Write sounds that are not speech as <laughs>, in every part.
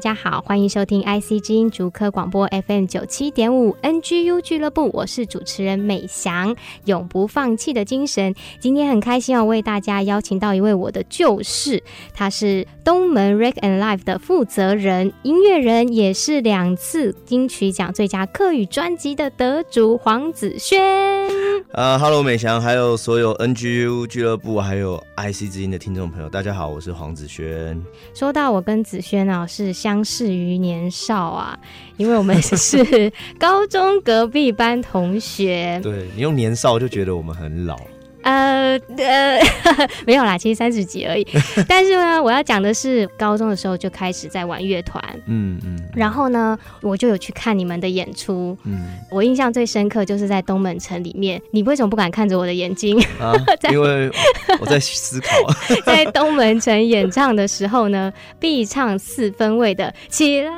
大家好，欢迎收听 IC 之音竹科广播 FM 九七点五 NGU 俱乐部，我是主持人美翔，永不放弃的精神。今天很开心要为大家邀请到一位我的旧识，他是东门 Rec and Life 的负责人、音乐人，也是两次金曲奖最佳客语专辑的得主黄子轩。呃哈喽美翔，还有所有 NGU 俱乐部，还有 IC 之音的听众朋友，大家好，我是黄子轩。说到我跟子轩啊，是。相识于年少啊，因为我们是 <laughs> 高中隔壁班同学。对，你用年少就觉得我们很老。呃呃，<laughs> 没有啦，其实三十几而已。<laughs> 但是呢，我要讲的是高中的时候就开始在玩乐团，嗯嗯。然后呢，我就有去看你们的演出。嗯，我印象最深刻就是在东门城里面。你为什么不敢看着我的眼睛？啊，<laughs> 因为我在思考。在东门城演唱的时候呢，必唱四分位的起来，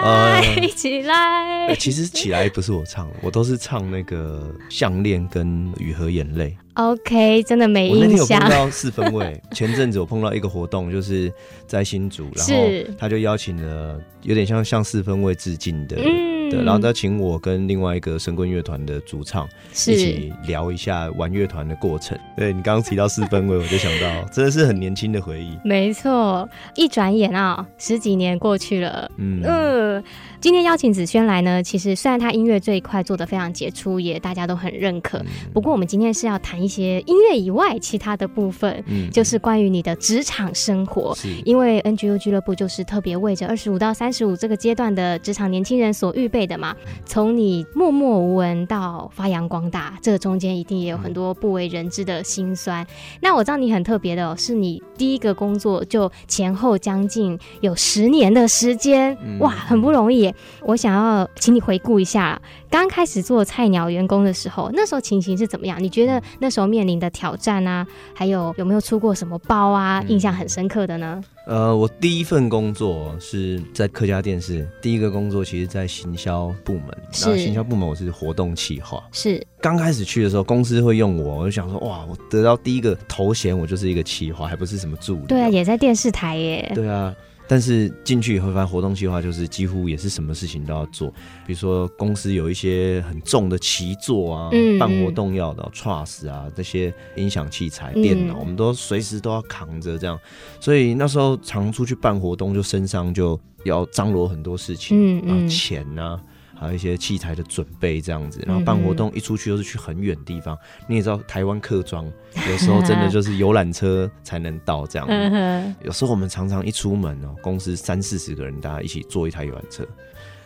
呃、起来。其实起来不是我唱，我都是唱那个项链跟雨和眼泪。OK，真的没印象。我那天有碰到四分卫，<laughs> 前阵子我碰到一个活动，就是在新竹，然后他就邀请了有点像向四分卫致敬的。嗯对，然后他请我跟另外一个神棍乐团的主唱一起聊一下玩乐团的过程。<laughs> 对，你刚刚提到四分位，我就想到真的是很年轻的回忆。没错，一转眼啊，十几年过去了。嗯。呃今天邀请子轩来呢，其实虽然他音乐这一块做的非常杰出，也大家都很认可。嗯、不过我们今天是要谈一些音乐以外其他的部分，嗯，就是关于你的职场生活。是，因为 NGU 俱乐部就是特别为着二十五到三十五这个阶段的职场年轻人所预备的嘛。从你默默无闻到发扬光大，这个中间一定也有很多不为人知的辛酸。嗯、那我知道你很特别的、哦，是你第一个工作就前后将近有十年的时间，嗯、哇，很不容易。我想要请你回顾一下，刚开始做菜鸟员工的时候，那时候情形是怎么样？你觉得那时候面临的挑战啊，还有有没有出过什么包啊？印象很深刻的呢？呃，我第一份工作是在客家电视，第一个工作其实，在行销部门。是。然后行销部门我是活动企划。是。刚开始去的时候，公司会用我，我就想说，哇，我得到第一个头衔，我就是一个企划，还不是什么助理。对啊，也在电视台耶。对啊。但是进去以后发现活动计划就是几乎也是什么事情都要做，比如说公司有一些很重的棋座啊，嗯、办活动要的 truss 啊，这些音响器材、电脑，嗯、我们都随时都要扛着这样，所以那时候常出去办活动，就身上就要张罗很多事情，嗯嗯，钱啊。还有一些器材的准备这样子，然后办活动一出去又是去很远的地方。嗯、你也知道，台湾客庄有时候真的就是游览车才能到这样。嗯、哼有时候我们常常一出门哦，公司三四十个人，大家一起坐一台游览车，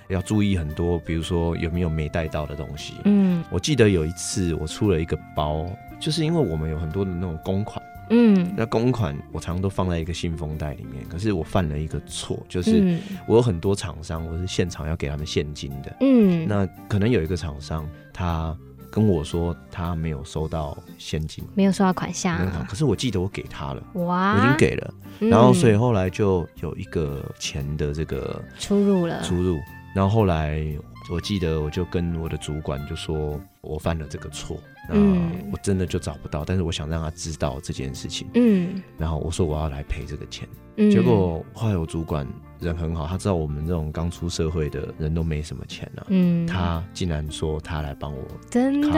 要注意很多，比如说有没有没带到的东西。嗯，我记得有一次我出了一个包，就是因为我们有很多的那种公款。嗯，那公款我常常都放在一个信封袋里面，可是我犯了一个错，就是我有很多厂商，我是现场要给他们现金的。嗯，那可能有一个厂商，他跟我说他没有收到现金，没有收到款项啊，可是我记得我给他了，哇，我已经给了，然后所以后来就有一个钱的这个出入了，出入，然后后来我记得我就跟我的主管就说我犯了这个错。嗯，我真的就找不到，但是我想让他知道这件事情。嗯，然后我说我要来赔这个钱。嗯，结果后来我主管人很好，他知道我们这种刚出社会的人都没什么钱了。嗯，他竟然说他来帮我 cover 这个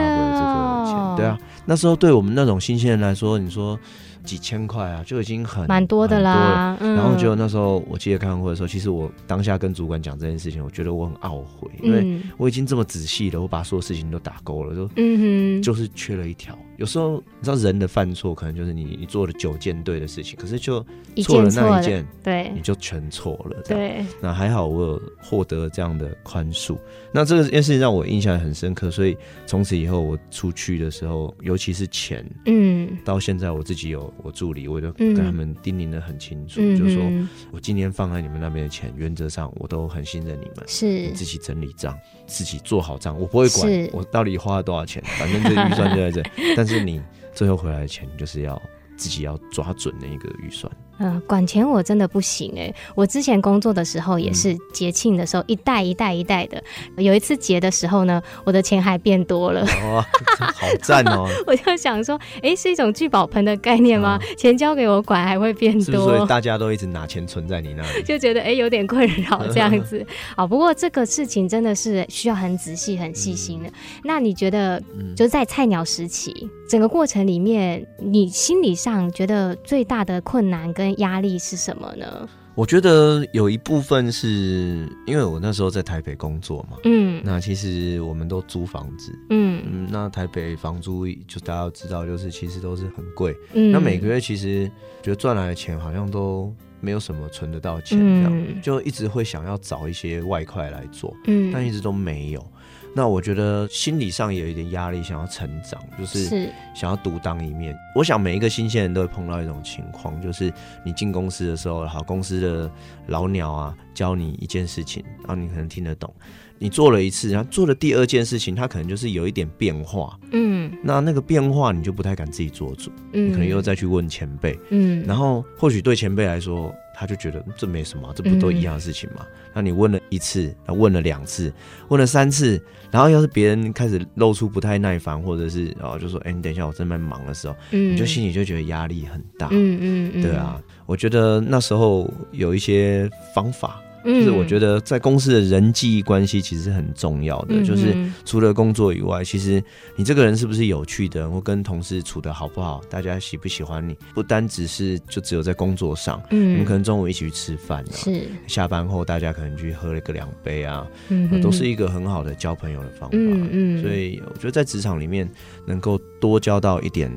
钱。对啊，那时候对我们那种新鲜人来说，你说。几千块啊，就已经很蛮多的啦。嗯、然后就那时候，我记得开完会的时候，其实我当下跟主管讲这件事情，我觉得我很懊悔，因为我已经这么仔细了，我把所有事情都打勾了，就嗯哼，就是缺了一条。有时候你知道人的犯错，可能就是你你做了九件对的事情，可是就错了那一件，对，你就全错了。对，那还好我有获得这样的宽恕。那这个件事情让我印象很深刻，所以从此以后我出去的时候，尤其是钱，嗯，到现在我自己有我助理，我就跟他们叮咛的很清楚，嗯、就是说我今天放在你们那边的钱，原则上我都很信任你们，是你自己整理账，自己做好账，我不会管我到底花了多少钱，反正这预算就在这。<laughs> 但是你最后回来的钱，就是要自己要抓准那个预算。嗯、呃，管钱我真的不行哎、欸！我之前工作的时候也是节庆的时候、嗯、一袋一袋一袋的，有一次结的时候呢，我的钱还变多了，哦、<laughs> 好赞哦！<laughs> 我就想说，哎、欸，是一种聚宝盆的概念吗？嗯、钱交给我管还会变多，是是所以大家都一直拿钱存在你那里，就觉得哎、欸、有点困扰这样子。<laughs> 好，不过这个事情真的是需要很仔细、很细心的。嗯、那你觉得，就在菜鸟时期、嗯、整个过程里面，你心理上觉得最大的困难跟压力是什么呢？我觉得有一部分是因为我那时候在台北工作嘛，嗯，那其实我们都租房子，嗯。嗯，那台北房租就大家都知道，就是其实都是很贵，嗯，那每个月其实觉得赚来的钱好像都没有什么存得到钱，这样、嗯、就一直会想要找一些外快来做，嗯，但一直都没有。那我觉得心理上也有一点压力，想要成长，就是想要独当一面。我想每一个新鲜人都会碰到一种情况，就是你进公司的时候，好，公司的老鸟啊教你一件事情，然后你可能听得懂，你做了一次，然后做了第二件事情，它可能就是有一点变化，嗯，那那个变化你就不太敢自己做主，嗯，你可能又再去问前辈，嗯，然后或许对前辈来说。他就觉得这没什么，这不都一样的事情吗？那、嗯、你问了一次，问了两次，问了三次，然后要是别人开始露出不太耐烦，或者是然后就说：“哎、欸，你等一下，我正在忙的时候，嗯、你就心里就觉得压力很大。嗯”嗯嗯，对啊，我觉得那时候有一些方法。就是我觉得在公司的人际关系其实是很重要的，嗯、就是除了工作以外，其实你这个人是不是有趣的，或跟同事处的好不好，大家喜不喜欢你，不单只是就只有在工作上，嗯，你们可能中午一起去吃饭啊，是。下班后大家可能去喝了个两杯啊，嗯，都是一个很好的交朋友的方法，嗯嗯，所以我觉得在职场里面能够多交到一点。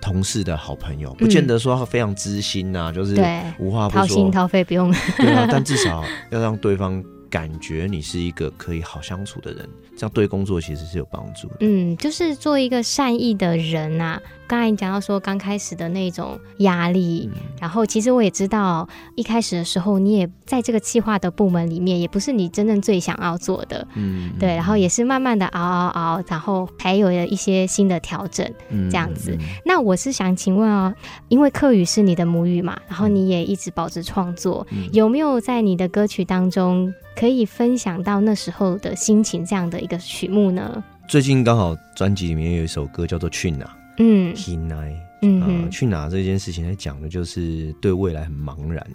同事的好朋友，不见得说非常知心呐、就是无话不说，掏心掏肺不用。<laughs> 对啊，但至少要让对方感觉你是一个可以好相处的人，这样对工作其实是有帮助的。嗯，就是做一个善意的人呐、啊。刚才你讲到说刚开始的那种压力，嗯、然后其实我也知道，一开始的时候你也在这个企划的部门里面，也不是你真正最想要做的，嗯，对，然后也是慢慢的熬熬熬，然后还有了一些新的调整，嗯、这样子。嗯、那我是想请问哦，因为客语是你的母语嘛，然后你也一直保持创作，嗯、有没有在你的歌曲当中可以分享到那时候的心情这样的一个曲目呢？最近刚好专辑里面有一首歌叫做《去哪》。嗯，去哪？嗯哼，去哪这件事情，在讲的就是对未来很茫然。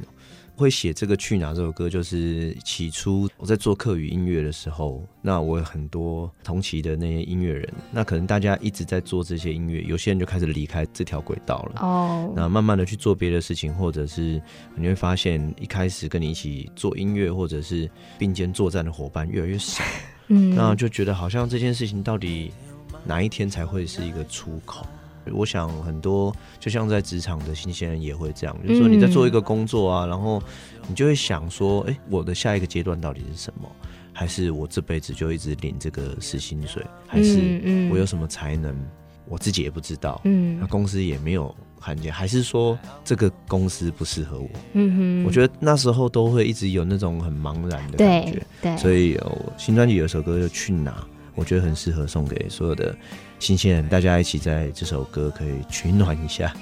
会写这个去哪这首歌，就是起初我在做客语音乐的时候，那我有很多同期的那些音乐人，那可能大家一直在做这些音乐，有些人就开始离开这条轨道了。哦，那慢慢的去做别的事情，或者是你会发现，一开始跟你一起做音乐或者是并肩作战的伙伴越来越少。<laughs> 嗯，那就觉得好像这件事情到底。哪一天才会是一个出口？我想很多，就像在职场的新鲜人也会这样，就是说你在做一个工作啊，然后你就会想说，哎，我的下一个阶段到底是什么？还是我这辈子就一直领这个死薪水？还是我有什么才能？我自己也不知道。嗯，那公司也没有看见，还是说这个公司不适合我？嗯哼，我觉得那时候都会一直有那种很茫然的感觉。对，所以新专辑有首歌就去哪？我觉得很适合送给所有的新鲜人，大家一起在这首歌可以取暖一下。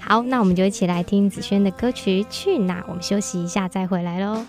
好，那我们就一起来听子轩的歌曲《去哪》。我们休息一下再回来喽。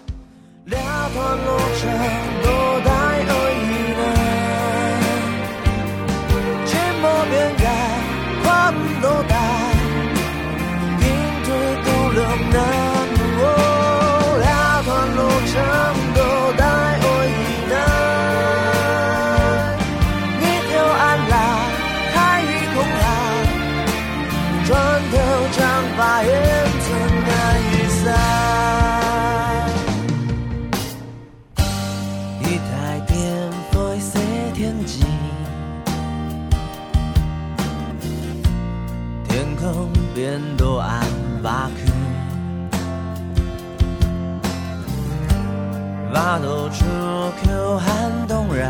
瓦多出口很动人，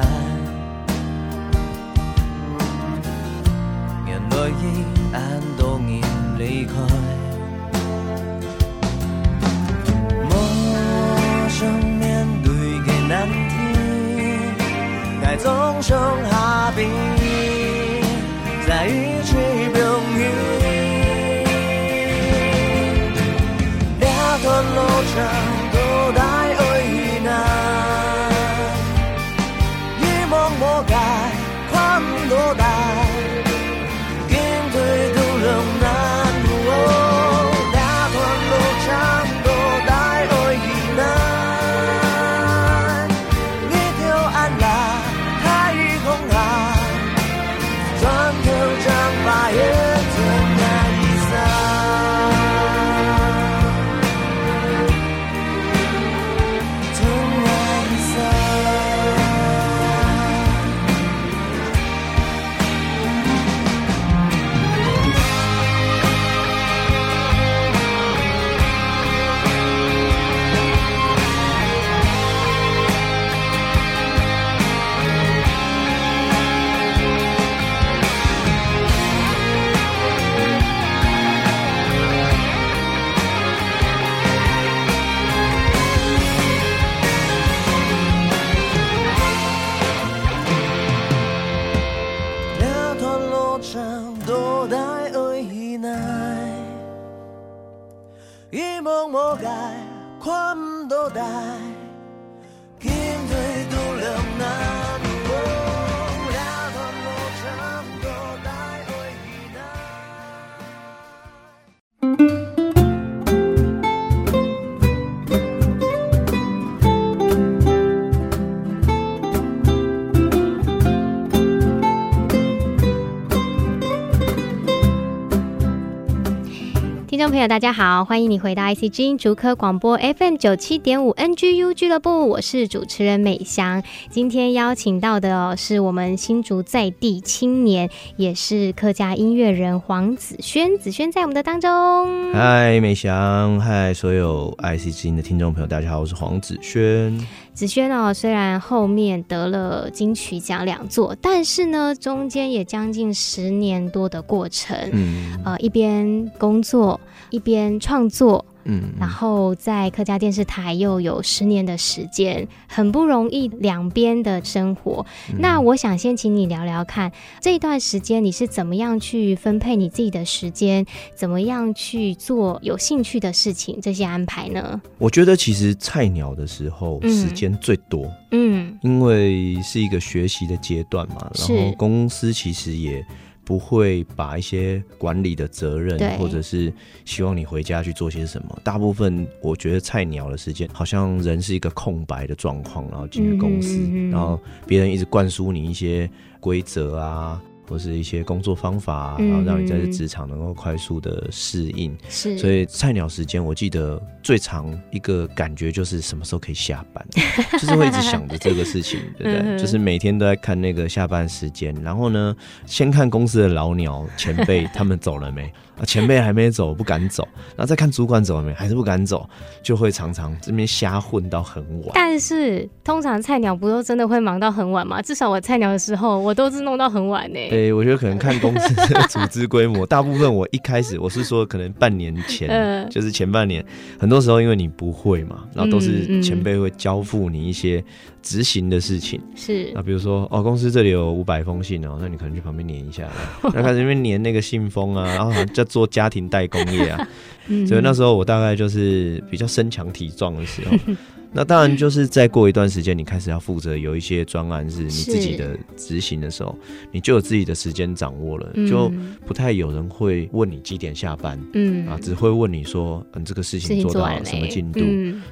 眼泪已暗都已离开，陌生面对给难题，该总上待朋友，大家好，欢迎你回到 IC 之音竹科广播 FM 九七点五 NGU 俱乐部，我是主持人美香。今天邀请到的，是我们新竹在地青年，也是客家音乐人黄子轩。子轩在我们的当中。嗨，美香，嗨，所有 IC 之音的听众朋友，大家好，我是黄子轩。子轩哦，虽然后面得了金曲奖两座，但是呢，中间也将近十年多的过程，嗯，呃，一边工作一边创作。嗯，然后在客家电视台又有十年的时间，很不容易，两边的生活。嗯。那我想先请你聊聊看，这一段时间你是怎么样去分配你自己的时间，怎么样去做有兴趣的事情，这些安排呢？我觉得其实菜鸟的时候时间最多，嗯，因为是一个学习的阶段嘛，然后公司其实也。不会把一些管理的责任，或者是希望你回家去做些什么。大部分我觉得菜鸟的时间，好像人是一个空白的状况，然后进入公司，嗯，然后别人一直灌输你一些规则啊。或是一些工作方法，然后让你在这职场能够快速的适应。是，所以菜鸟时间，我记得最长一个感觉就是什么时候可以下班，<laughs> 就是会一直想着这个事情，对不对？<laughs> 就是每天都在看那个下班时间，然后呢，先看公司的老鸟前辈 <laughs> 他们走了没。前辈还没走，不敢走，然后再看主管走了没，还是不敢走，就会常常这边瞎混到很晚。但是通常菜鸟不都真的会忙到很晚吗？至少我菜鸟的时候，我都是弄到很晚呢。对，我觉得可能看公司的组织规模，大部分我一开始我是说，可能半年前，呃、就是前半年，很多时候因为你不会嘛，然后都是前辈会交付你一些。执行的事情。是，啊比如说哦，公司这里有五百封信哦，那你可能去旁边粘一下，<laughs> 那开始那边粘那个信封啊，然后在做家庭代工业啊，<laughs> 所以那时候我大概就是比较身强体壮的时候。那当然，就是再过一段时间，你开始要负责有一些专案是你自己的执行的时候，你就有自己的时间掌握了，就不太有人会问你几点下班，嗯啊，只会问你说，嗯，这个事情做到什么进度，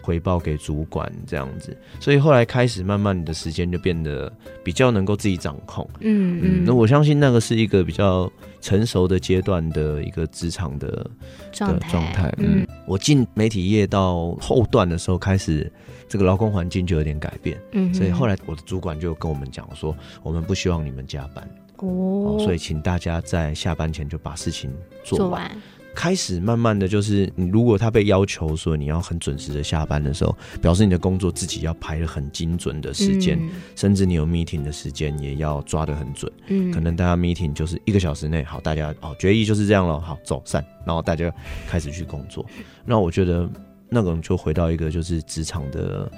回报给主管这样子。所以后来开始慢慢，你的时间就变得比较能够自己掌控，嗯嗯。那我相信那个是一个比较成熟的阶段的一个职场的状态。嗯，我进媒体业到后段的时候开始。这个劳工环境就有点改变，嗯，所以后来我的主管就跟我们讲说，我们不希望你们加班，哦，所以请大家在下班前就把事情做完。开始慢慢的就是，你如果他被要求说你要很准时的下班的时候，表示你的工作自己要排的很精准的时间，嗯、甚至你有 meeting 的时间也要抓的很准。嗯，可能大家 meeting 就是一个小时内，好，大家哦决议就是这样了，好走散，然后大家开始去工作。那我觉得那个就回到一个就是职场的，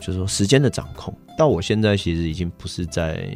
就是说时间的掌控。到我现在其实已经不是在。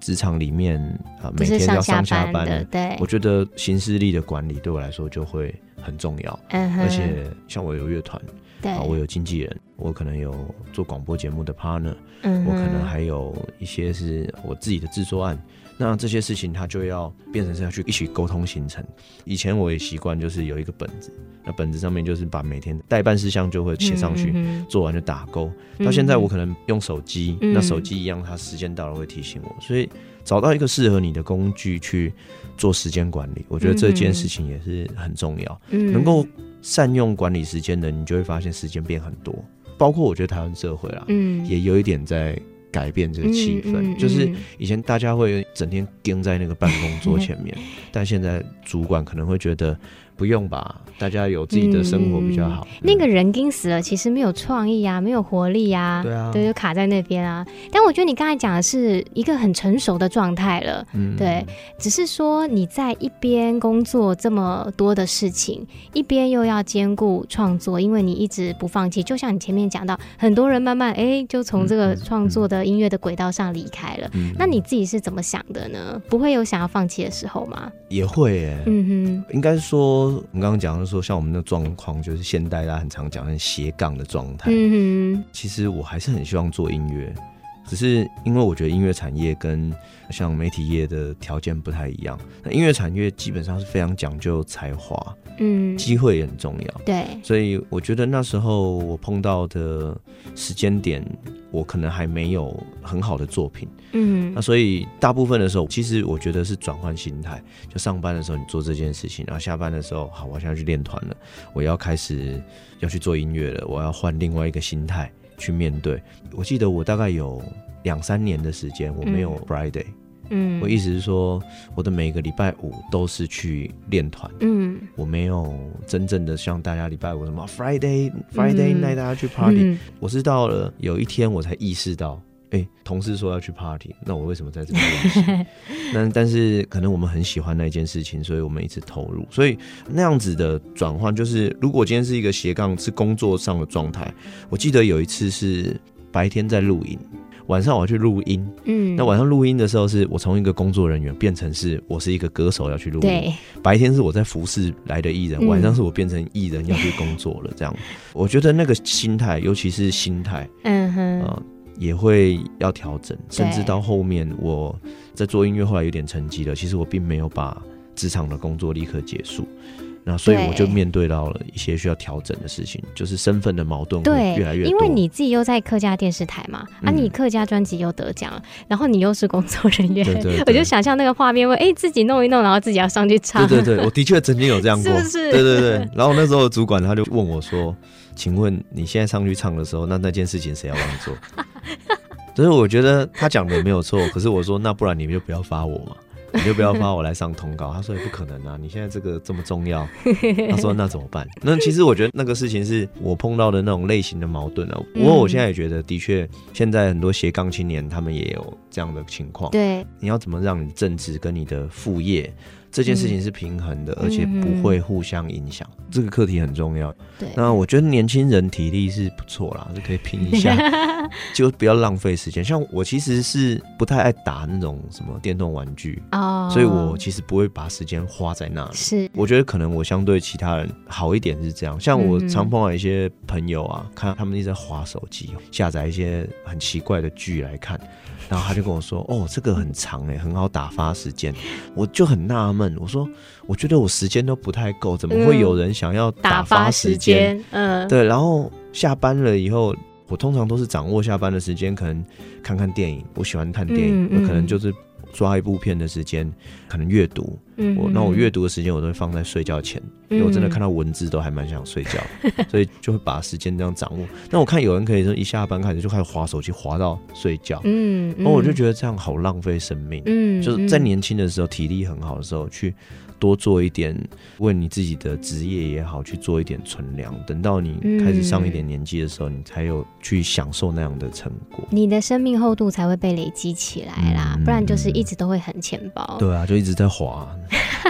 职场里面啊，每天要上下班的，对，我觉得行事力的管理对我来说就会很重要。嗯哼，而且像我有乐团，对，我有经纪人，我可能有做广播节目的 partner，嗯，我可能还有一些是我自己的制作案。那这些事情，它就要变成是要去一起沟通形成。以前我也习惯就是有一个本子，那本子上面就是把每天待办事项就会写上去，嗯、做完就打勾。到现在我可能用手机，嗯、那手机一样，它时间到了会提醒我。所以找到一个适合你的工具去做时间管理，我觉得这件事情也是很重要。嗯、能够善用管理时间的，你就会发现时间变很多。包括我觉得台湾社会啦，嗯，也有一点在。改变这个气氛，嗯嗯嗯、就是以前大家会整天盯在那个办公桌前面，<laughs> 但现在主管可能会觉得。不用吧，大家有自己的生活比较好。嗯、那个人盯死了，其实没有创意啊，没有活力啊，对啊，对，就卡在那边啊。但我觉得你刚才讲的是一个很成熟的状态了，嗯，对，只是说你在一边工作这么多的事情，一边又要兼顾创作，因为你一直不放弃。就像你前面讲到，很多人慢慢哎，就从这个创作的音乐的轨道上离开了。嗯，那你自己是怎么想的呢？不会有想要放弃的时候吗？也会耶，嗯哼，应该说。我们刚刚讲的说，像我们的状况，就是现代大家很常讲很斜杠的状态。嗯哼，其实我还是很希望做音乐，只是因为我觉得音乐产业跟像媒体业的条件不太一样。那音乐产业基本上是非常讲究才华，嗯，机会也很重要。对，所以我觉得那时候我碰到的时间点，我可能还没有很好的作品。嗯，那所以大部分的时候，其实我觉得是转换心态。就上班的时候你做这件事情，然后下班的时候，好，我现在去练团了，我要开始要去做音乐了，我要换另外一个心态去面对。我记得我大概有两三年的时间，我没有 Friday。嗯，我意思是说，我的每个礼拜五都是去练团。嗯，我没有真正的像大家礼拜五什么 Friday Friday night 大家去 party。嗯，我是到了有一天我才意识到。哎、欸，同事说要去 party，那我为什么在这边练习？<laughs> 那但是可能我们很喜欢那件事情，所以我们一直投入。所以那样子的转换，就是如果今天是一个斜杠，是工作上的状态。我记得有一次是白天在录音，晚上我要去录音。嗯，那晚上录音的时候，是我从一个工作人员变成是我是一个歌手要去录音。对，白天是我在服侍来的艺人，晚上是我变成艺人要去工作了。这样，我觉得那个心态，尤其是心态，嗯哼，呃也会要调整，甚至到后面我在做音乐，后来有点成绩了。其实我并没有把职场的工作立刻结束，那所以我就面对到了一些需要调整的事情，就是身份的矛盾会越来越多。因为你自己又在客家电视台嘛，啊，你客家专辑又得奖，嗯、然后你又是工作人员，<laughs> 我就想象那个画面会，哎、欸，自己弄一弄，然后自己要上去唱。<laughs> 对对对，我的确曾经有这样过，<laughs> 是不是？对对对。然后那时候主管他就问我说：“请问你现在上去唱的时候，那那件事情谁要帮你做？”所 <laughs> 以我觉得他讲的也没有错，可是我说，那不然你们就不要发我嘛，你就不要发我来上通告。他说也不可能啊，你现在这个这么重要。<laughs> 他说那怎么办？那其实我觉得那个事情是我碰到的那种类型的矛盾啊。不过我现在也觉得，的确现在很多斜杠青年他们也有这样的情况。对，你要怎么让你正职跟你的副业这件事情是平衡的，而且不会互相影响，这个课题很重要。对，那我觉得年轻人体力是不错啦，是可以拼一下，<laughs> 就不要浪费时间。像我其实是不太爱打那种什么电动玩具哦，所以我其实不会把时间花在那里。是，我觉得可能我相对其他人好一点是这样。像我常碰到一些朋友啊，看他们一直在划手机，下载一些很奇怪的剧来看。然后他就跟我说：“哦，这个很长哎，很好打发时间。”我就很纳闷，我说：“我觉得我时间都不太够，怎么会有人想要打发时间？”嗯，对。然后下班了以后，我通常都是掌握下班的时间，可能看看电影。我喜欢看电影，我可能就是抓一部片的时间，可能阅读，嗯，我那我阅读的时间我都会放在睡觉前，因为我真的看到文字都还蛮想睡觉，<laughs> 所以就会把时间这样掌握。那我看有人可以说一下班开始就开始划手机，划到睡觉，嗯，然后我就觉得这样好浪费生命，嗯，就是在年轻的时候体力很好的时候去。多做一点，为你自己的职业也好，去做一点存粮。等到你开始上一点年纪的时候，嗯，你才有去享受那样的成果。你的生命厚度才会被累积起来啦，嗯，不然就是一直都会很浅薄。对啊，就一直在滑，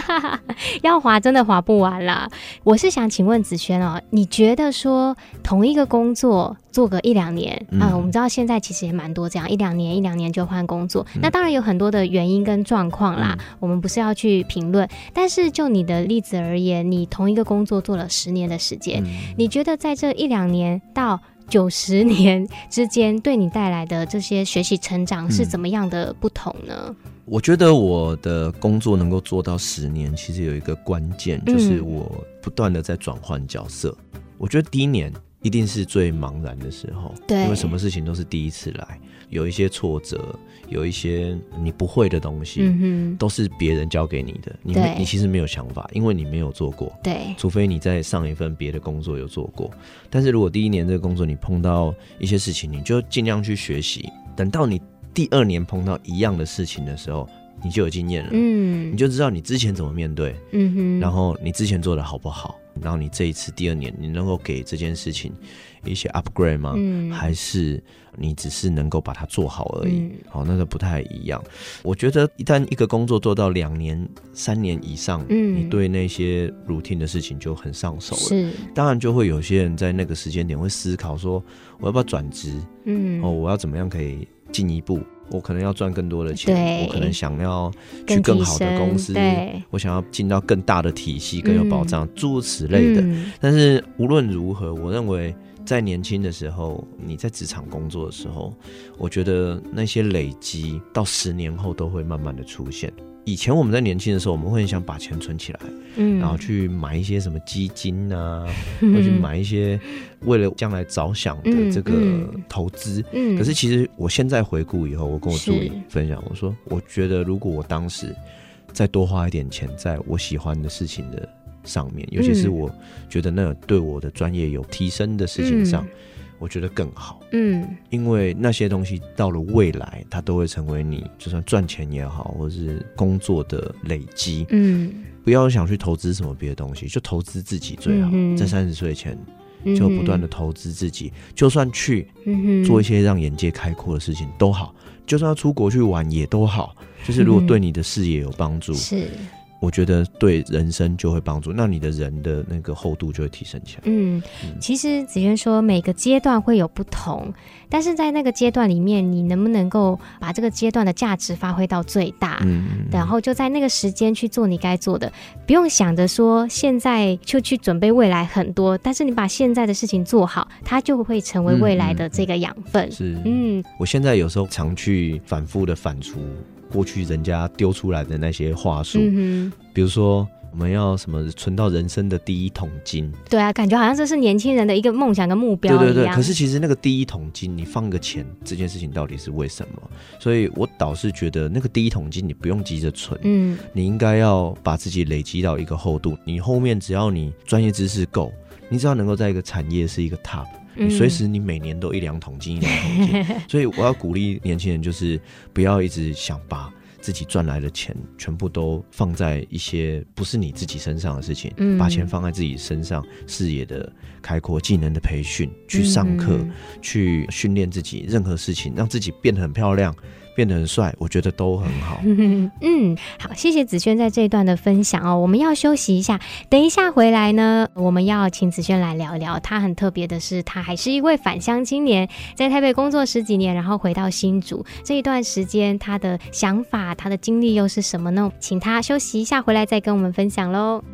<laughs> 要滑真的滑不完啦。我是想请问子轩哦，你觉得说同一个工作？做个一两年啊、嗯，我们知道现在其实也蛮多这样一两年一两年就换工作、嗯，那当然有很多的原因跟状况啦、嗯，我们不是要去评论。但是就你的例子而言，你同一个工作做了十年的时间、嗯，你觉得在这一两年到九十年之间，对你带来的这些学习成长是怎么样的不同呢？嗯、我觉得我的工作能够做到十年，其实有一个关键，就是我不断的在转换角色、嗯。我觉得第一年。一定是最茫然的时候，对，因为什么事情都是第一次来，有一些挫折，有一些你不会的东西，嗯、都是别人教给你的，你你其实没有想法，因为你没有做过，对，除非你在上一份别的工作有做过。但是如果第一年这个工作你碰到一些事情，你就尽量去学习，等到你第二年碰到一样的事情的时候，你就有经验了，嗯，你就知道你之前怎么面对，嗯哼，然后你之前做的好不好。然后你这一次第二年，你能够给这件事情一些 upgrade 吗？嗯，还是你只是能够把它做好而已？嗯，好，那个不太一样。我觉得一旦一个工作做到两年、三年以上，嗯，你对那些 routine 的事情就很上手了。是，当然就会有些人在那个时间点会思考说，我要不要转职？嗯，哦，我要怎么样可以进一步？我可能要赚更多的钱，我可能想要去更好的公司，我想要进到更大的体系，更有保障，嗯、诸如此类的。嗯、但是无论如何，我认为在年轻的时候，你在职场工作的时候，我觉得那些累积到十年后都会慢慢的出现。以前我们在年轻的时候，我们会很想把钱存起来，嗯，然后去买一些什么基金啊，<laughs> 或去买一些为了将来着想的这个投资。嗯，可是其实我现在回顾以后，我跟我助理分享，我说，我觉得如果我当时再多花一点钱在我喜欢的事情的上面，尤其是我觉得那对我的专业有提升的事情上。我觉得更好，嗯，因为那些东西到了未来，它都会成为你就算赚钱也好，或者是工作的累积，嗯，不要想去投资什么别的东西，就投资自己最好。嗯、在三十岁前，就不断的投资自己、嗯，就算去做一些让眼界开阔的事情都好，就算要出国去玩也都好，就是如果对你的事业有帮助，是。我觉得对人生就会帮助，那你的人的那个厚度就会提升起来。嗯，嗯，其实子轩说每个阶段会有不同，但是在那个阶段里面，你能不能够把这个阶段的价值发挥到最大？嗯，然后就在那个时间去做你该做的，不用想着说现在就去准备未来很多，但是你把现在的事情做好，它就会成为未来的这个养分。嗯，是，嗯，我现在有时候常去反复的反刍。过去人家丢出来的那些话术，嗯，比如说我们要什么存到人生的第一桶金，对啊，感觉好像这是年轻人的一个梦想跟目标。对对对，可是其实那个第一桶金，你放个钱，这件事情到底是为什么？所以我倒是觉得那个第一桶金你不用急着存，嗯，你应该要把自己累积到一个厚度，你后面只要你专业知识够，你只要能够在一个产业是一个 top。你随时，你每年都一两桶金，一两桶金，<laughs> 所以我要鼓励年轻人，就是不要一直想把自己赚来的钱全部都放在一些不是你自己身上的事情，把钱放在自己身上，视野的开阔，技能的培训，去上课，去训练自己，任何事情让自己变得很漂亮。变得很帅，我觉得都很好。<laughs> 嗯，好，谢谢子轩在这一段的分享哦。我们要休息一下，等一下回来呢，我们要请子轩来聊聊。他很特别的是，他还是一位返乡青年，在台北工作十几年，然后回到新竹这一段时间，他的想法、他的经历又是什么呢？请他休息一下，回来再跟我们分享喽。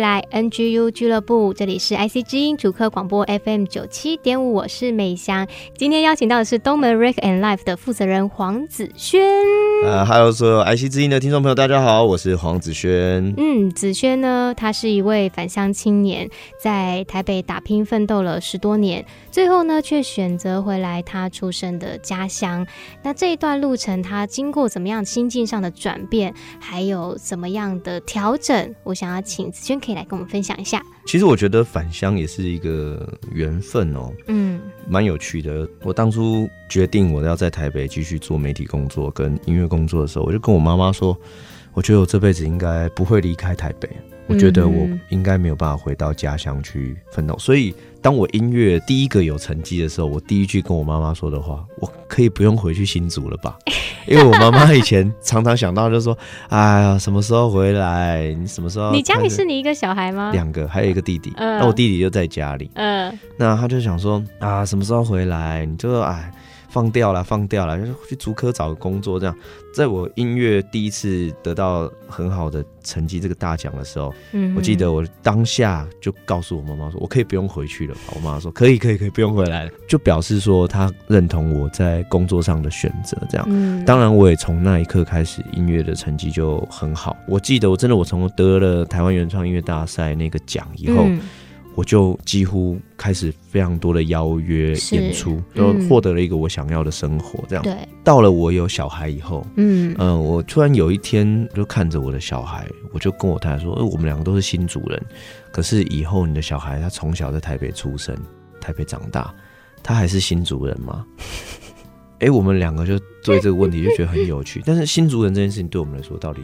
来，NGU 俱乐部，这里是 IC 之音主客广播 FM 九七点五，我是美香。今天邀请到的是东门 Reck and Life 的负责人黄子轩。呃，Hello，所有爱惜之音的听众朋友，大家好，我是黄子轩。嗯，子轩呢，他是一位返乡青年，在台北打拼奋斗了十多年，最后呢，却选择回来他出生的家乡。那这一段路程，他经过怎么样心境上的转变，还有怎么样的调整？我想要请子轩可以来跟我们分享一下。其实我觉得返乡也是一个缘分哦，嗯，蛮有趣的。我当初决定我要在台北继续做媒体工作跟音乐工作的时候，我就跟我妈妈说，我觉得我这辈子应该不会离开台北。我觉得我应该没有办法回到家乡去奋斗，所以当我音乐第一个有成绩的时候，我第一句跟我妈妈说的话，我可以不用回去新竹了吧？<laughs> 因为我妈妈以前常常想到就是说，哎呀，什么时候回来？你什么时候？你家里是你一个小孩吗？两个，还有一个弟弟。那我弟弟就在家里。嗯，那他就想说啊，什么时候回来？你就说哎。放掉了，放掉了，就是去足科找个工作这样。在我音乐第一次得到很好的成绩，这个大奖的时候，嗯，我记得我当下就告诉我妈妈说，我可以不用回去了吧。我妈妈说可以，可以，可以不用回来了，就表示说她认同我在工作上的选择。这样，嗯，当然我也从那一刻开始，音乐的成绩就很好。我记得我真的，我从得了台湾原创音乐大赛那个奖以后。嗯我就几乎开始非常多的邀约演出，都获得了一个我想要的生活。这样，对，到了我有小孩以后，嗯嗯、呃，我突然有一天就看着我的小孩，我就跟我太太说：“呃，我们两个都是新主人，可是以后你的小孩他从小在台北出生，台北长大，他还是新主人吗？”哎、欸，我们两个就对这个问题就觉得很有趣。但是新主人这件事情对我们来说到底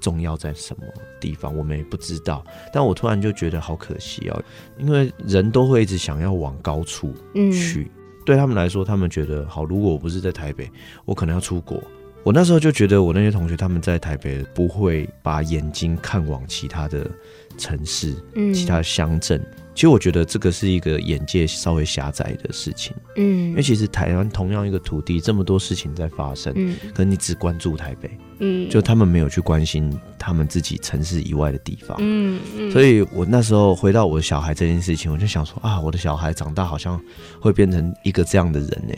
重要在什么地方，我们也不知道。但我突然就觉得好可惜哦，因为人都会一直想要往高处去。嗯、对他们来说，他们觉得好。如果我不是在台北，我可能要出国。我那时候就觉得，我那些同学他们在台北不会把眼睛看往其他的城市、嗯、其他乡镇。其实我觉得这个是一个眼界稍微狭窄的事情，嗯，因为其实台湾同样一个土地，这么多事情在发生，嗯，可能你只关注台北，嗯，就他们没有去关心他们自己城市以外的地方，嗯嗯，所以我那时候回到我的小孩这件事情，我就想说啊，我的小孩长大好像会变成一个这样的人呢，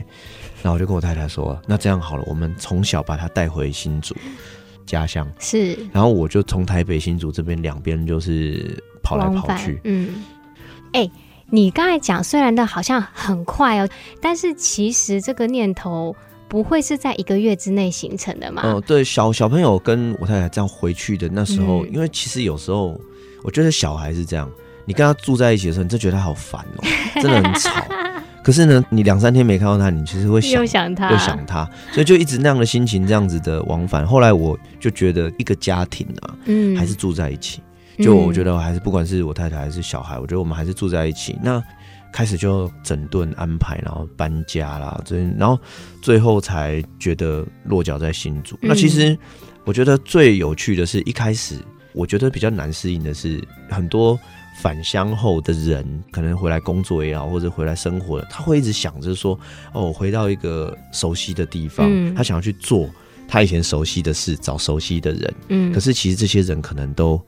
然后我就跟我太太说，那这样好了，我们从小把他带回新竹家乡，是，然后我就从台北新竹这边两边就是跑来跑去，嗯。哎、欸，你刚才讲虽然的好像很快哦，但是其实这个念头不会是在一个月之内形成的嘛？嗯，对，小小朋友跟我太太这样回去的那时候，嗯、因为其实有时候我觉得小孩是这样，你跟他住在一起的时候，你就觉得他好烦哦，<laughs> 真的很吵。可是呢，你两三天没看到他，你其实会想，又想他，又想他，所以就一直那样的心情，这样子的往返。后来我就觉得一个家庭啊，嗯，还是住在一起。就我觉得我还是不管是我太太还是小孩，我觉得我们还是住在一起。那开始就整顿安排，然后搬家啦，这然后最后才觉得落脚在新竹。那其实我觉得最有趣的是一开始，我觉得比较难适应的是很多返乡后的人，可能回来工作也好，或者回来生活的，他会一直想着说：“哦，我回到一个熟悉的地方，他想要去做他以前熟悉的事，找熟悉的人。”嗯，可是其实这些人可能都。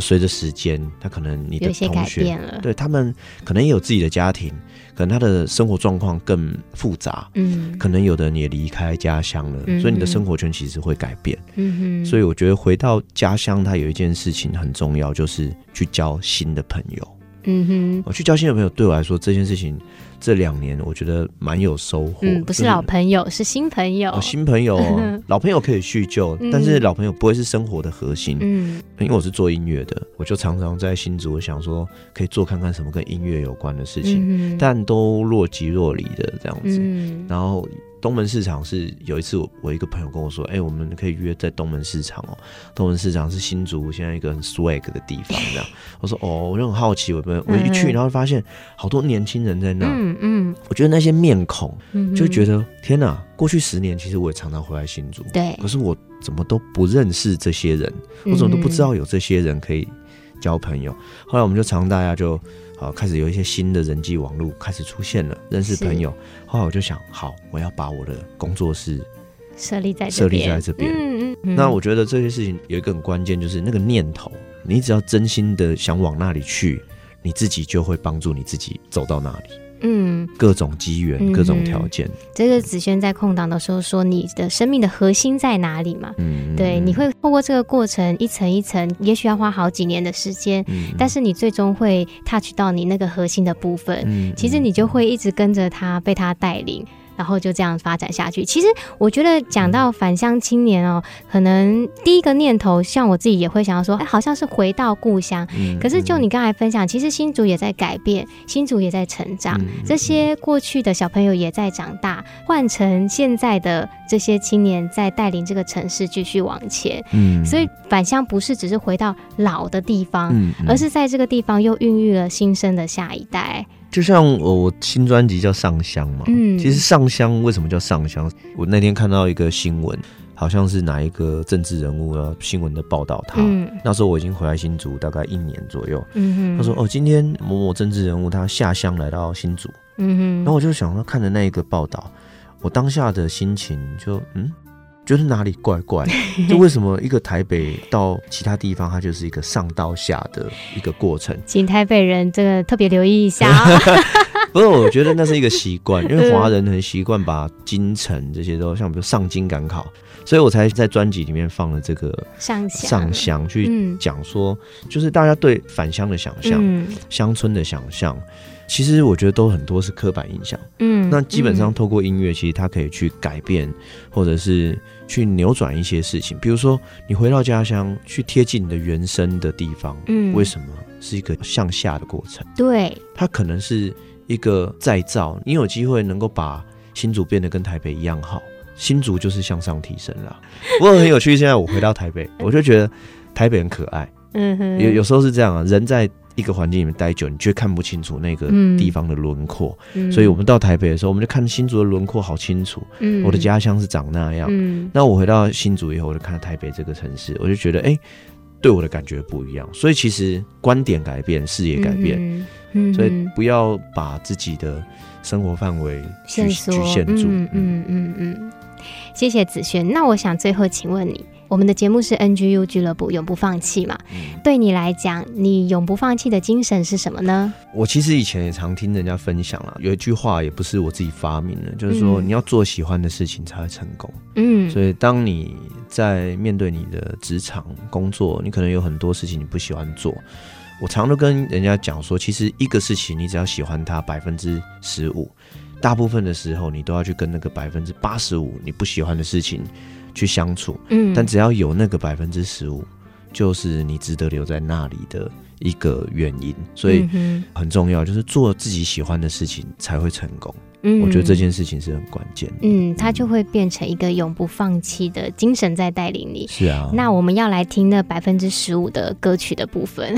随着时间，他可能你的同学，对他们可能也有自己的家庭，可能他的生活状况更复杂，嗯，可能有的人也离开家乡了，嗯、所以你的生活圈其实会改变，嗯哼，所以我觉得回到家乡，他有一件事情很重要，就是去交新的朋友，嗯哼，我去交新的朋友，对我来说这件事情。这两年我觉得蛮有收获，嗯，不是老朋友，是新朋友。哦，新朋友，<laughs> 老朋友可以叙旧，嗯，但是老朋友不会是生活的核心。嗯，因为我是做音乐的，我就常常在新竹想说可以做看看什么跟音乐有关的事情，嗯，但都若即若离的这样子，嗯，然后。东门市场是有一次我，我一个朋友跟我说，哎、欸，我们可以约在东门市场哦。东门市场是新竹现在一个很 swag 的地方，这样。<laughs> 我说哦，我就很好奇，我们我一去，然后发现好多年轻人在那。嗯嗯。我觉得那些面孔，就觉得天哪！过去十年，其实我也常常回来新竹，对。可是我怎么都不认识这些人，我怎么都不知道有这些人可以交朋友。后来我们就常常大家就。呃，开始有一些新的人际网络开始出现了，认识朋友。后来我就想，好，我要把我的工作室设立在设立在这边。嗯嗯。那我觉得这些事情有一个很关键，就是那个念头，你只要真心的想往那里去，你自己就会帮助你自己走到那里。嗯，各种机缘，嗯、各种条件。这个子轩在空档的时候说：“你的生命的核心在哪里嘛？”嗯，对，你会透过这个过程一层一层，也许要花好几年的时间，嗯、但是你最终会 touch 到你那个核心的部分。嗯，其实你就会一直跟着他，被他带领。然后就这样发展下去。其实我觉得讲到返乡青年哦，可能第一个念头，像我自己也会想要说，哎，好像是回到故乡。嗯。可是就你刚才分享，其实新竹也在改变，新竹也在成长，嗯、这些过去的小朋友也在长大，换成现在的这些青年在带领这个城市继续往前。嗯。所以返乡不是只是回到老的地方，而是在这个地方又孕育了新生的下一代。就像我新专辑叫《上香》嘛，嗯，其实上香为什么叫上香？我那天看到一个新闻，好像是哪一个政治人物啊，新闻的报道他，嗯，那时候我已经回来新竹大概一年左右，嗯哼，他说哦，今天某某政治人物他下乡来到新竹，嗯哼，然后我就想说看着那一个报道，我当下的心情就嗯。觉得哪里怪怪？<laughs> 就为什么一个台北到其他地方，它就是一个上到下的一个过程？请台北人这个特别留意一下啊！<laughs> 不是，我觉得那是一个习惯，<laughs> 因为华人很习惯把京城这些都像比如上京赶考，所以我才在专辑里面放了这个上上乡去讲说，就是大家对返乡的想象，乡村的想象。其实我觉得都很多是刻板印象，嗯，那基本上透过音乐，其实它可以去改变，或者是去扭转一些事情。比如说，你回到家乡，去贴近你的原生的地方，嗯，为什么是一个向下的过程？对，它可能是一个再造。你有机会能够把新竹变得跟台北一样好，新竹就是向上提升了。不过很有趣，现在我回到台北，<laughs> 我就觉得台北很可爱，嗯哼，有有时候是这样啊，人在。一个环境里面待久，你却看不清楚那个地方的轮廓。嗯、所以，我们到台北的时候，我们就看新竹的轮廓好清楚。嗯、我的家乡是长那样。嗯、那我回到新竹以后，我就看到台北这个城市，我就觉得，哎、欸，对我的感觉不一样。所以，其实观点改变，视野改变。嗯嗯、所以，不要把自己的生活范围局局限住。嗯嗯嗯嗯。谢谢子轩。那我想最后请问你。我们的节目是 NGU 俱乐部，永不放弃嘛？嗯、对你来讲，你永不放弃的精神是什么呢？我其实以前也常听人家分享啊，有一句话也不是我自己发明的，就是说你要做喜欢的事情才会成功。嗯，所以当你在面对你的职场工作，你可能有很多事情你不喜欢做。我常都跟人家讲说，其实一个事情你只要喜欢它百分之十五，大部分的时候你都要去跟那个百分之八十五你不喜欢的事情。去相处，嗯，但只要有那个百分之十五，就是你值得留在那里的一个原因，所以很重要，就是做自己喜欢的事情才会成功。嗯，我觉得这件事情是很关键的。嗯，它就会变成一个永不放弃的精神在带领你。是啊，那我们要来听那百分之十五的歌曲的部分。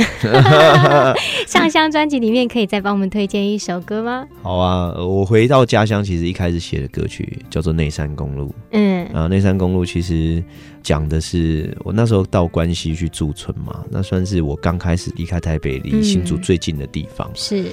<laughs> 上香专辑里面可以再帮我们推荐一首歌吗？好啊，我回到家乡，其实一开始写的歌曲叫做《内山公路》。嗯，啊，内山公路其实讲的是我那时候到关西去驻村嘛，那算是我刚开始离开台北，离新竹最近的地方。嗯、是。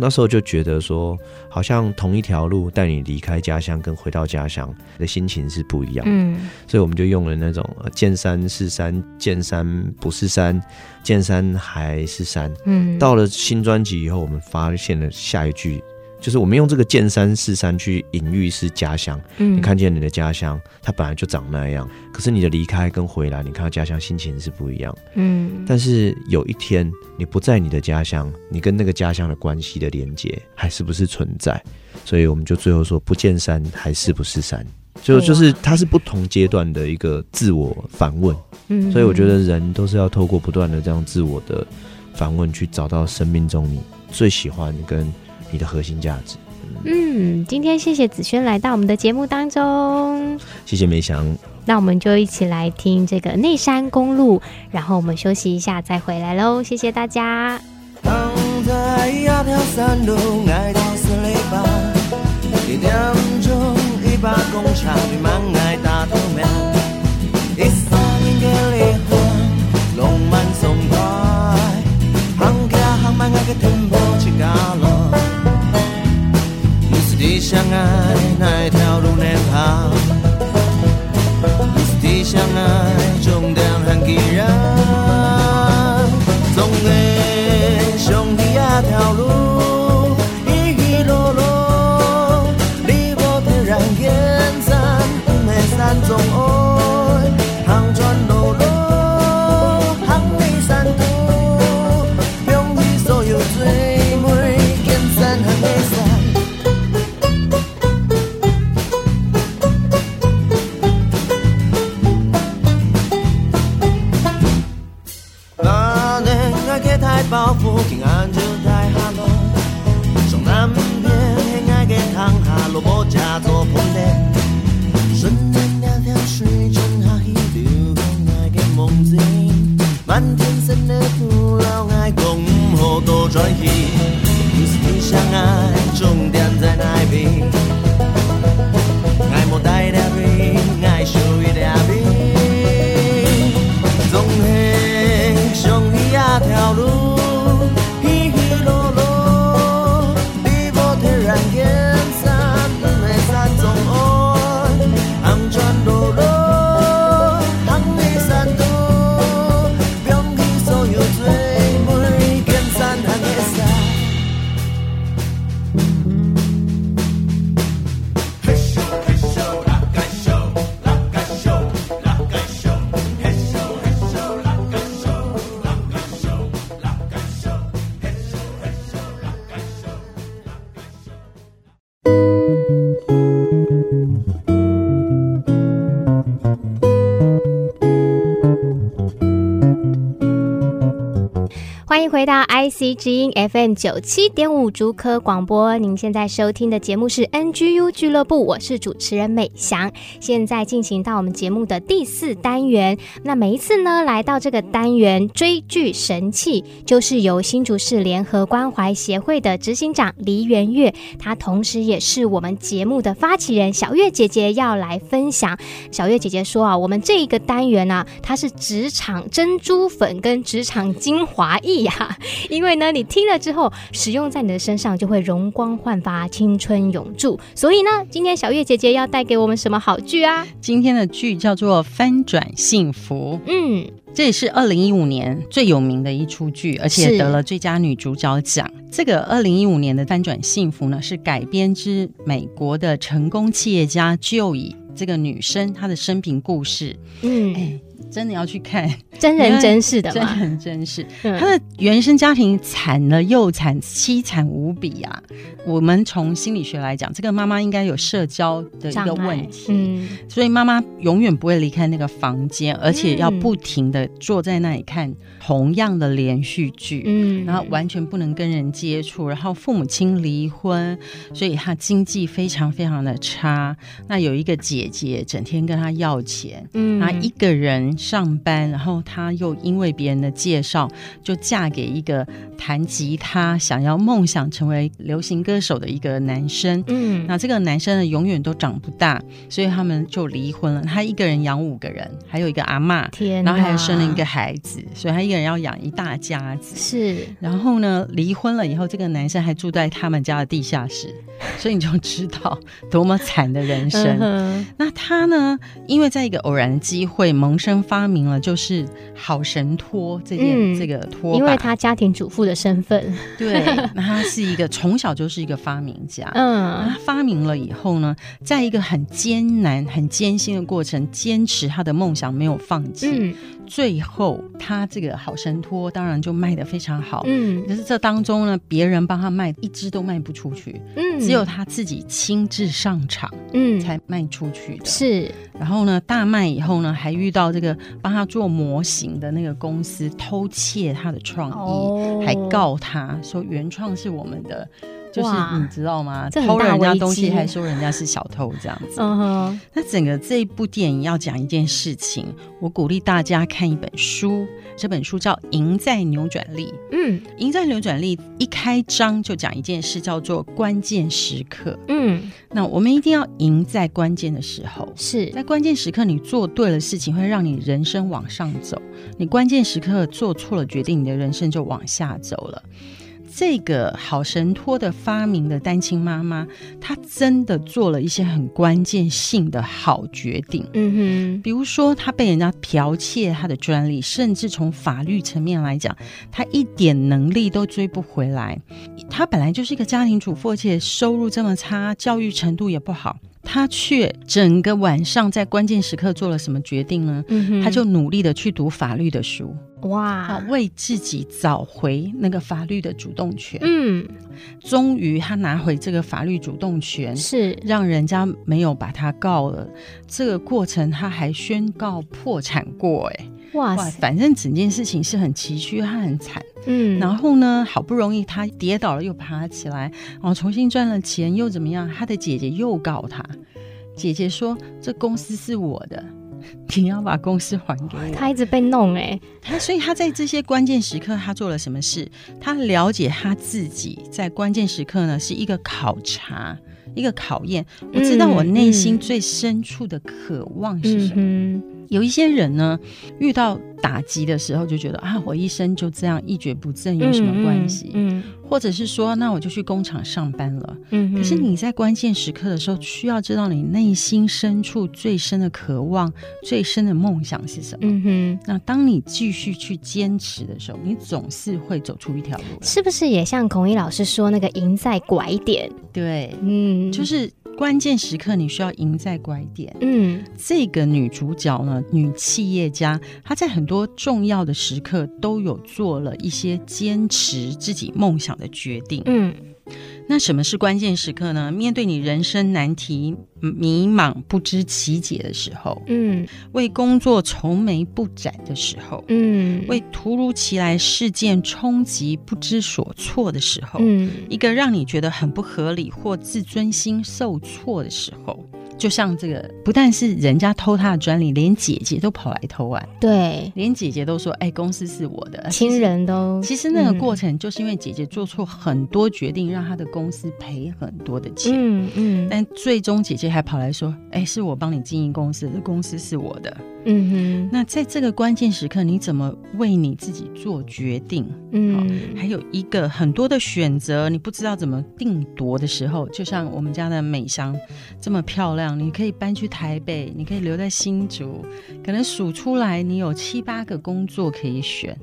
那时候就觉得说，好像同一条路带你离开家乡跟回到家乡的心情是不一样的。嗯，所以我们就用了那种见山是山，见山不是山，见山还是山。嗯，到了新专辑以后，我们发现了下一句。就是我们用这个见山是山去隐喻是家乡，嗯，你看见你的家乡，它本来就长那样，可是你的离开跟回来，你看到家乡心情是不一样，嗯，但是有一天你不在你的家乡，你跟那个家乡的关系的连接还是不是存在？所以我们就最后说不见山还是不是山，就就是它是不同阶段的一个自我反问，嗯，所以我觉得人都是要透过不断的这样自我的反问，去找到生命中你最喜欢跟。你的核心价值。嗯，今天谢谢子轩来到我们的节目当中，谢谢梅翔。那我们就一起来听这个内山公路，然后我们休息一下再回来喽。谢谢大家。你回到 IC 之音 FM 九七点五竹科广播。您现在收听的节目是 NGU 俱乐部，我是主持人美翔。现在进行到我们节目的第四单元。那每一次呢，来到这个单元追剧神器，就是由新竹市联合关怀协会的执行长黎元月，她同时也是我们节目的发起人小月姐姐要来分享。小月姐姐说啊，我们这一个单元呢、啊，它是职场珍珠粉跟职场精华液。呀，<laughs> 因为呢，你听了之后，使用在你的身上就会容光焕发、青春永驻。所以呢，今天小月姐姐要带给我们什么好剧啊？今天的剧叫做《翻转幸福》。嗯，这也是二零一五年最有名的一出剧，而且得了最佳女主角奖。这个二零一五年的《翻转幸福》呢，是改编之美国的成功企业家 Joy 这个女生她的生平故事。嗯。哎真的要去看 <laughs> 真人真事的吗？真人真事，他的原生家庭惨了又惨，凄惨无比啊！我们从心理学来讲，这个妈妈应该有社交的一个问题，嗯，所以妈妈永远不会离开那个房间，而且要不停的坐在那里看同样的连续剧，嗯，然后完全不能跟人接触，然后父母亲离婚，所以她经济非常非常的差。那有一个姐姐整天跟她要钱，嗯，她一个人。上班，然后她又因为别人的介绍，就嫁给一个弹吉他、想要梦想成为流行歌手的一个男生。嗯，那这个男生呢，永远都长不大，所以他们就离婚了。他一个人养五个人，还有一个阿妈，天哪，然后还生了一个孩子，所以他一个人要养一大家子。是，然后呢，离婚了以后，这个男生还住在他们家的地下室，<laughs> 所以你就知道多么惨的人生。嗯、那他呢，因为在一个偶然的机会萌生。发明了就是好神拖这件、嗯、这个拖把，因为他家庭主妇的身份，<laughs> 对，那他是一个从小就是一个发明家，嗯，他发明了以后呢，在一个很艰难、很艰辛的过程，坚持他的梦想，没有放弃。嗯最后，他这个好神托当然就卖的非常好。嗯，可是这当中呢，别人帮他卖一只都卖不出去。嗯，只有他自己亲自上场，嗯，才卖出去的。是，然后呢，大卖以后呢，还遇到这个帮他做模型的那个公司偷窃他的创意，哦，还告他说原创是我们的。就是你知道吗？偷人家东西还说人家是小偷这样子。嗯哼。那整个这一部电影要讲一件事情，我鼓励大家看一本书，这本书叫《赢在扭转力》。嗯，《赢在扭转力》一开章就讲一件事，叫做关键时刻。嗯，那我们一定要赢在关键的时候。是在关键时刻，你做对了事情，会让你人生往上走；你关键时刻做错了决定，你的人生就往下走了。这个好神托的发明的单亲妈妈，她真的做了一些很关键性的好决定。嗯哼，比如说她被人家剽窃她的专利，甚至从法律层面来讲，她一点能力都追不回来。她本来就是一个家庭主妇，而且收入这么差，教育程度也不好。他却整个晚上在关键时刻做了什么决定呢？嗯、他就努力的去读法律的书，哇，为自己找回那个法律的主动权。嗯，终于他拿回这个法律主动权，是让人家没有把他告了。这个过程他还宣告破产过，哎。哇，哇，反正整件事情是很崎岖，他很惨，嗯，然后呢，好不容易他跌倒了又爬起来，然后重新赚了钱又怎么样？他的姐姐又告他，姐姐说这公司是我的，<laughs> 你要把公司还给我。他一直被弄哎、欸，他所以他在这些关键时刻他做了什么事？他了解他自己在关键时刻呢是一个考察，一个考验。我知道我内心最深处的渴望是什么。嗯嗯有一些人呢，遇到打击的时候就觉得啊，我一生就这样一蹶不振，有什么关系？嗯，嗯，或者是说，那我就去工厂上班了。嗯，可是你在关键时刻的时候，需要知道你内心深处最深的渴望、最深的梦想是什么？嗯哼。那当你继续去坚持的时候，你总是会走出一条路。是不是也像孔乙老师说那个赢在拐点？对，嗯，就是。关键时刻，你需要赢在拐点。嗯，这个女主角呢，女企业家，她在很多重要的时刻都有做了一些坚持自己梦想的决定。嗯，那什么是关键时刻呢？面对你人生难题、迷茫不知其解的时候，嗯，为工作愁眉不展的时候，嗯，为突如其来事件冲击不知所措的时候，嗯，一个让你觉得很不合理或自尊心受挫的时候。就像这个，不但是人家偷他的专利，连姐姐都跑来偷啊！对，连姐姐都说：“哎，公司是我的。”亲人都其实，那个过程，就是因为姐姐做错很多决定，嗯、让她的公司赔很多的钱。嗯嗯。但最终姐姐还跑来说：“哎，是我帮你经营公司，这公司是我的。”嗯哼。那在这个关键时刻，你怎么为你自己做决定？嗯。还有一个很多的选择，你不知道怎么定夺的时候，就像我们家的美香这么漂亮。你可以搬去台北，你可以留在新竹，可能数出来你有七八个工作可以选，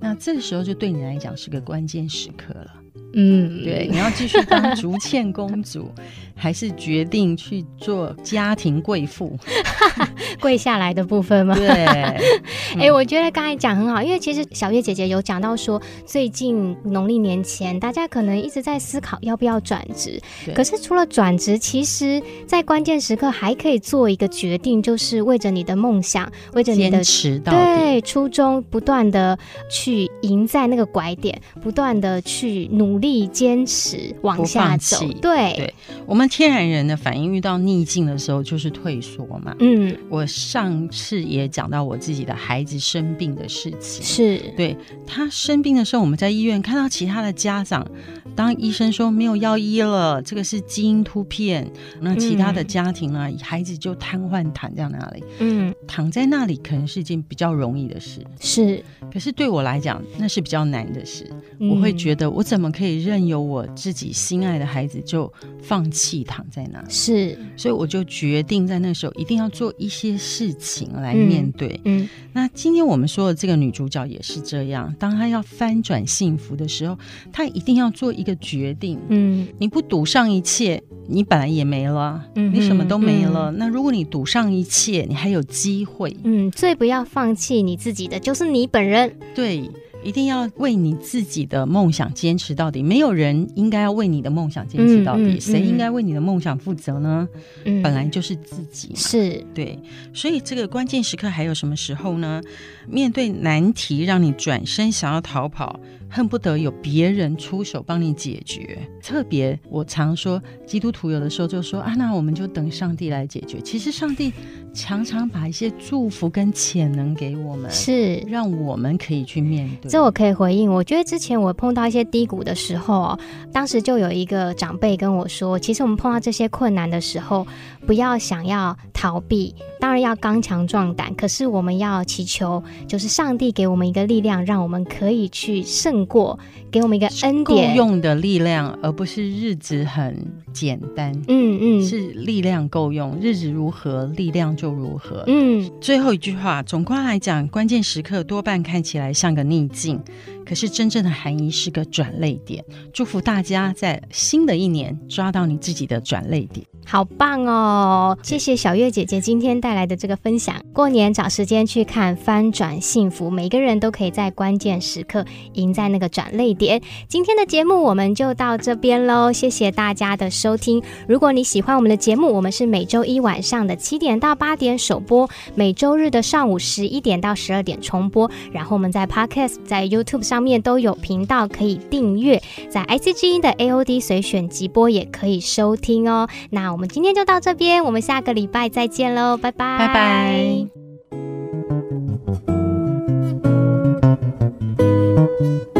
那这个时候就对你来讲是个关键时刻了。嗯，对，你要继续当竹倩公主，还是决定去做家庭贵妇，<laughs> <laughs> 跪下来的部分吗？对，哎、<laughs> 嗯。欸，我觉得刚才讲很好，因为其实小月姐姐有讲到说，最近农历年前，大家可能一直在思考要不要转职，可是除了转职，其实在关键时刻还可以做一个决定，就是为着你的梦想，为着你的对初衷，不断的去赢在那个拐点，不断的去努力坚持往下走，对，对我们。天然人的反应遇到逆境的时候就是退缩嘛。嗯，我上次也讲到我自己的孩子生病的事情，是。对他生病的时候，我们在医院看到其他的家长，当医生说没有药医了，这个是基因突变，那其他的家庭呢，嗯、孩子就瘫痪躺在那里，嗯，躺在那里可能是一件比较容易的事，是，可是对我来讲那是比较难的事，嗯、我会觉得我怎么可以任由我自己心爱的孩子就放弃。躺在那里。是，所以我就决定在那时候一定要做一些事情来面对。嗯，嗯，那今天我们说的这个女主角也是这样，当她要翻转幸福的时候，她一定要做一个决定。嗯，你不赌上一切，你本来也没了，嗯，你什么都没了。嗯，那如果你赌上一切，你还有机会。嗯，最不要放弃你自己的，就是你本人。对。一定要为你自己的梦想坚持到底，没有人应该要为你的梦想坚持到底，嗯嗯嗯、谁应该为你的梦想负责呢？嗯、本来就是自己，是对，所以这个关键时刻还有什么时候呢？面对难题，让你转身想要逃跑。恨不得有别人出手帮你解决。特别，我常说基督徒有的时候就说啊，那我们就等上帝来解决。其实上帝常常把一些祝福跟潜能给我们，是让我们可以去面对。这我可以回应。我觉得之前我碰到一些低谷的时候，当时就有一个长辈跟我说，其实我们碰到这些困难的时候，不要想要逃避，当然要刚强壮胆。可是我们要祈求，就是上帝给我们一个力量，让我们可以去胜。过给我们一个恩典，用的力量，而不是日子很简单。嗯嗯，是力量够用，日子如何，力量就如何。嗯，最后一句话，总括来讲，关键时刻多半看起来像个逆境。可是真正的含义是个转泪点，祝福大家在新的一年抓到你自己的转泪点，好棒哦！谢谢小月姐姐今天带来的这个分享。过年找时间去看翻转幸福，每个人都可以在关键时刻赢在那个转泪点。今天的节目我们就到这边喽，谢谢大家的收听。如果你喜欢我们的节目，我们是每周一晚上的七点到八点首播，每周日的上午十一点到十二点重播，然后我们在 Podcast 在 YouTube 上。面都有频道可以订阅，在 ICG 的 AOD 随选集播也可以收听哦。那我们今天就到这边，我们下个礼拜再见喽，拜拜拜拜。